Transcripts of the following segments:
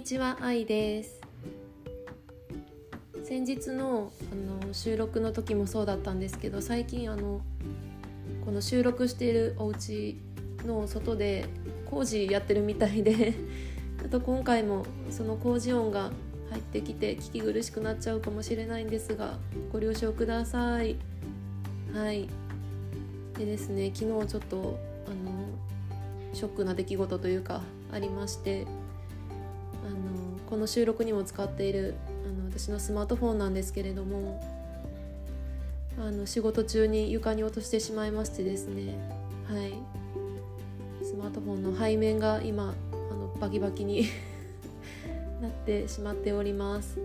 にちは、あいです。先日のあの収録の時もそうだったんですけど最近あのこの収録しているお家の外で工事やってるみたいであと今回もその工事音が入ってきて聞き苦しくなっちゃうかもしれないんですがご了承ください。はい。でですね昨日ちょっとあのショックな出来事というかありましてあのこの収録にも使っているあの私のスマートフォンなんですけれどもあの仕事中に床に落としてしまいましてですね。はい。スマートフォンの背面が今あのバキバキに なってしまっております。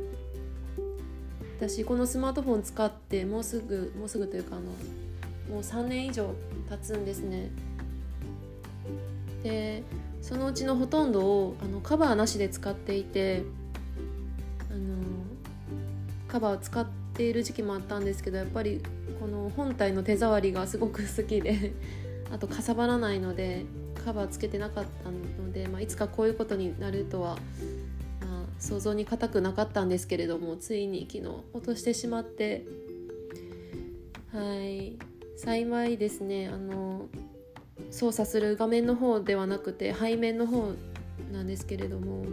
私このスマートフォン使ってもうすぐもうすぐというかあのもう3年以上経つんですね。でそのうちのほとんどをあのカバーなしで使っていてあのカバーを使っている時期もあったんですけどやっぱりこの本体の手触りがすごく好きで あとかさばらないのでカバーつけてなかったので、まあ、いつかこういうことになるとはあ想像に難くなかったんですけれどもついに昨日落としてしまってはい。幸いですねあの操作する画面の方ではなくて背面の方なんですけれども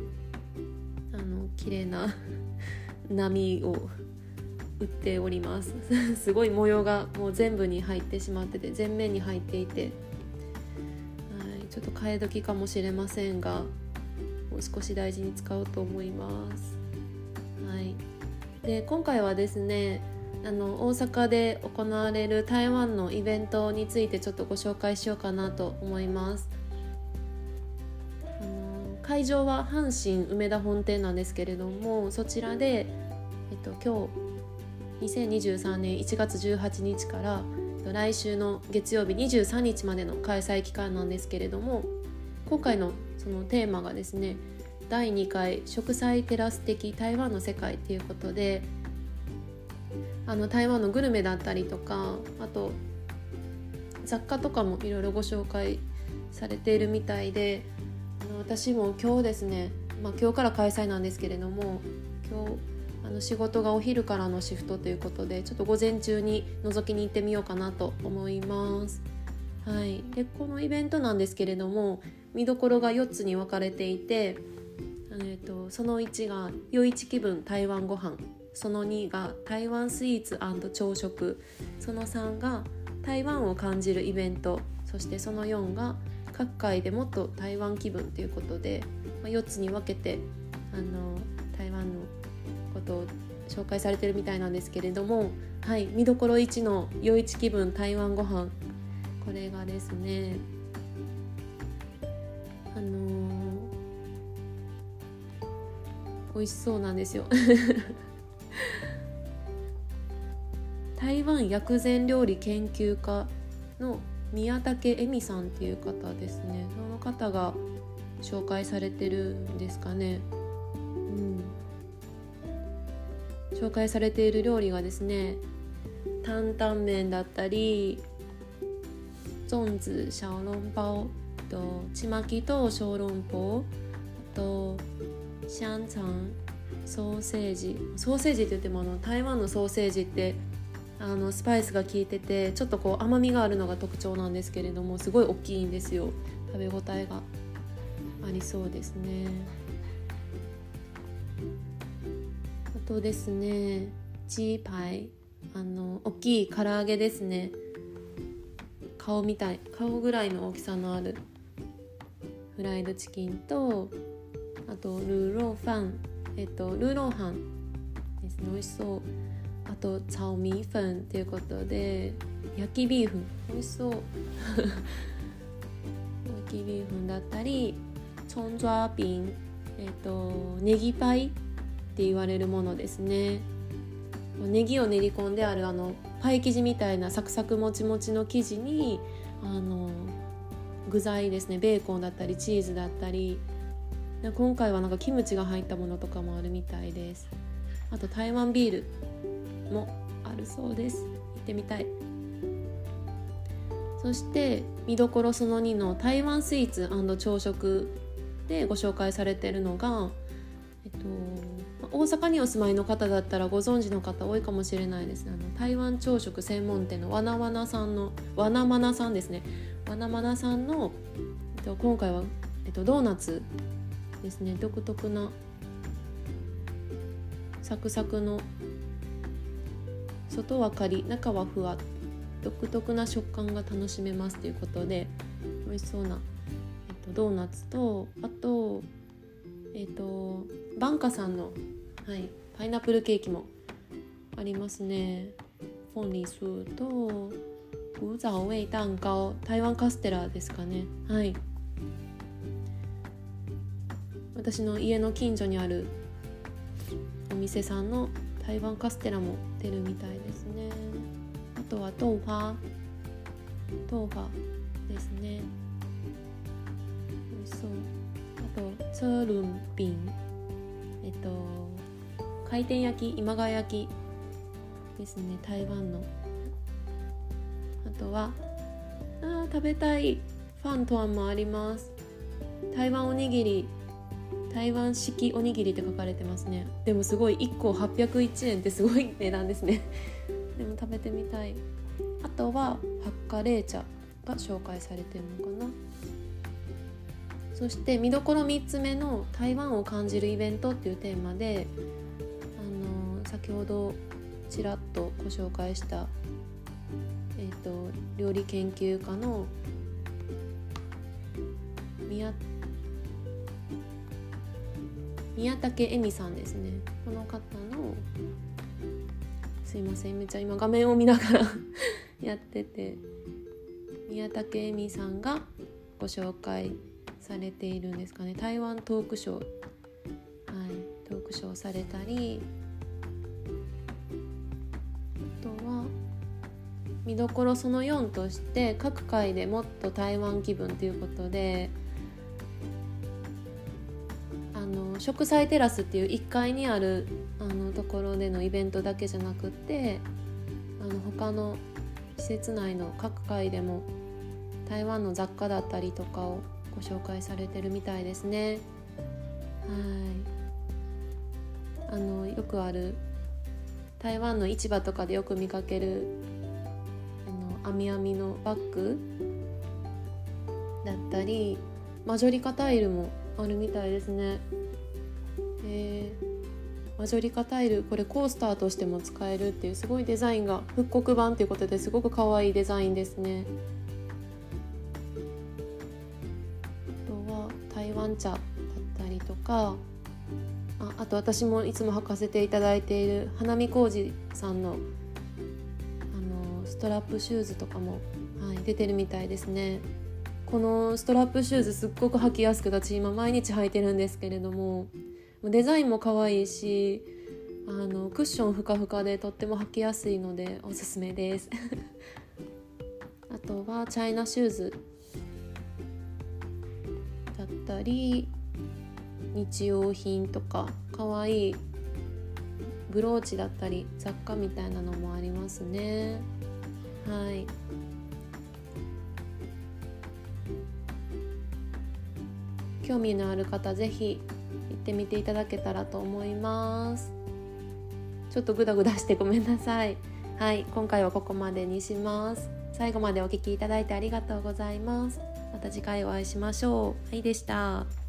あの綺麗な 波を打っております すごい模様がもう全部に入ってしまってて全面に入っていてはいちょっと替え時かもしれませんがもう少し大事に使おうと思います。はい、で今回はですねあの大阪で行われる台湾のイベントについてちょっとご紹介しようかなと思います。会場は阪神梅田本店なんですけれどもそちらで、えっと、今日2023年1月18日から来週の月曜日23日までの開催期間なんですけれども今回のそのテーマがですね第2回植栽テラス的台湾の世界ということであの台湾のグルメだったりとかあと雑貨とかもいろいろご紹介されているみたいであの私も今日ですね、まあ、今日から開催なんですけれども今日あの仕事がお昼からのシフトということでちょっと午前中に覗きに行ってみようかなと思います。はい、でこのイベントなんですけれども見どころが4つに分かれていて、えーと、その1が「夜市気分台湾ご飯その2が「台湾スイーツ朝食」その3が「台湾を感じるイベント」そしてその4が「各界でもっと台湾気分」ということで、まあ、4つに分けてあの台湾のことを紹介されてるみたいなんですけれども、はい、見どころ1の「夜市気分台湾ご飯。これがですねあのー、美味しそうなんですよ。台湾薬膳料理研究家の宮武恵美さんっていう方ですね。その方が紹介されてるんですかね。うん。紹介されている料理がですね担々麺だったり粽子小籠包とちまきと小籠包あと香腸ソーセージ。ソーセージって言ってもあの台湾のソーセージってあのスパイスが効いててちょっとこう甘みがあるのが特徴なんですけれどもすごい大きいんですよ。食べ応えがありそうですね。あとですねチーパイ。あの大きい唐揚げですね。顔みたい。顔ぐらいの大きさのあるフライドチキンとあとルーローファン。えっとルーローハンですね。美味しそう。あとチャオミーフンっていうことで焼きビーフン。美味しそう。焼きビーフンだったりチョンジャーピン。えっとネギパイって言われるものですね。ネギを練り込んであるあのパイ生地みたいなサクサクもちもちの生地にあの具材ですね。ベーコンだったりチーズだったり。今回はなんかキムチが入ったものとかもあるみたいです。あと台湾ビール。もあるそうです。行ってみたい。そして見どころその2の台湾スイーツ朝食でご紹介されてるのがえっと大阪にお住まいの方だったらご存知の方多いかもしれないですあの台湾朝食専門店のわなわなさんのわなまなさんですね。わなまなさんの、えっと、今回は、えっと、ドーナツですね。独特なサクサクの外はカリ中はふわ独特な食感が楽しめますということで美味しそうな、えっと、ドーナツとあとえっとバンカさんの、はい、パイナップルケーキもありますね。フォンリスと古早味蛋糕台湾カステラですかねはい私の家の近所にあるお店さんの台湾カステラも出るみたいですね。あとは豆花豆花ですね。美味しそう。あとツールンビン。えっと回転焼き今川焼きですね。台湾の。あとはあ食べたい。ファントアンもあります。台湾おにぎり。台湾式おにぎりって書かれてますね。でもすごい1個801円ってすごい値段ですね。でも食べてみたい。あとはハッカレー茶が紹介されてるのかな。そして見どころ3つ目の「台湾を感じるイベント」っていうテーマで、あのー、先ほどちらっとご紹介したえーと、料理研究家の宮宮武恵美さんですね。この方のすいませんめっちゃ今画面を見ながら やってて宮武恵美さんがご紹介されているんですかね。台湾トークショー、はい、トークショーされたりあとは見どころその4として各回でもっと台湾気分ということで植栽テラスっていう1階にあるあのところでのイベントだけじゃなくってあの他の施設内の各階でも台湾の雑貨だったりとかをご紹介されてるみたいですね。はいあのよくある台湾の市場とかでよく見かける編み編みのバッグだったりマジョリカタイルもあるみたいですね。え、マジョリカタイルこれコースターとしても使えるっていうすごいデザインが復刻版ということですごく可愛いデザインですね。あとは台湾茶だったりとかああと私もいつも履かせていただいている花見浩二さんのあのストラップシューズとかも、はい、出てるみたいですねこのストラップシューズすっごく履きやすくて私今毎日履いてるんですけれどもデザインも可愛いしあのクッションふかふかでとっても履きやすいのでおすすめです。あとはチャイナシューズだったり日用品とか可愛いブローチだったり雑貨みたいなのもありますね。はい。興味のある方是非行ってみていただけたらと思います。ちょっとグダグダしてごめんなさい。はい今回はここまでにします。最後までお聴きいただいてありがとうございます。また次回お会いしましょう。はいでした。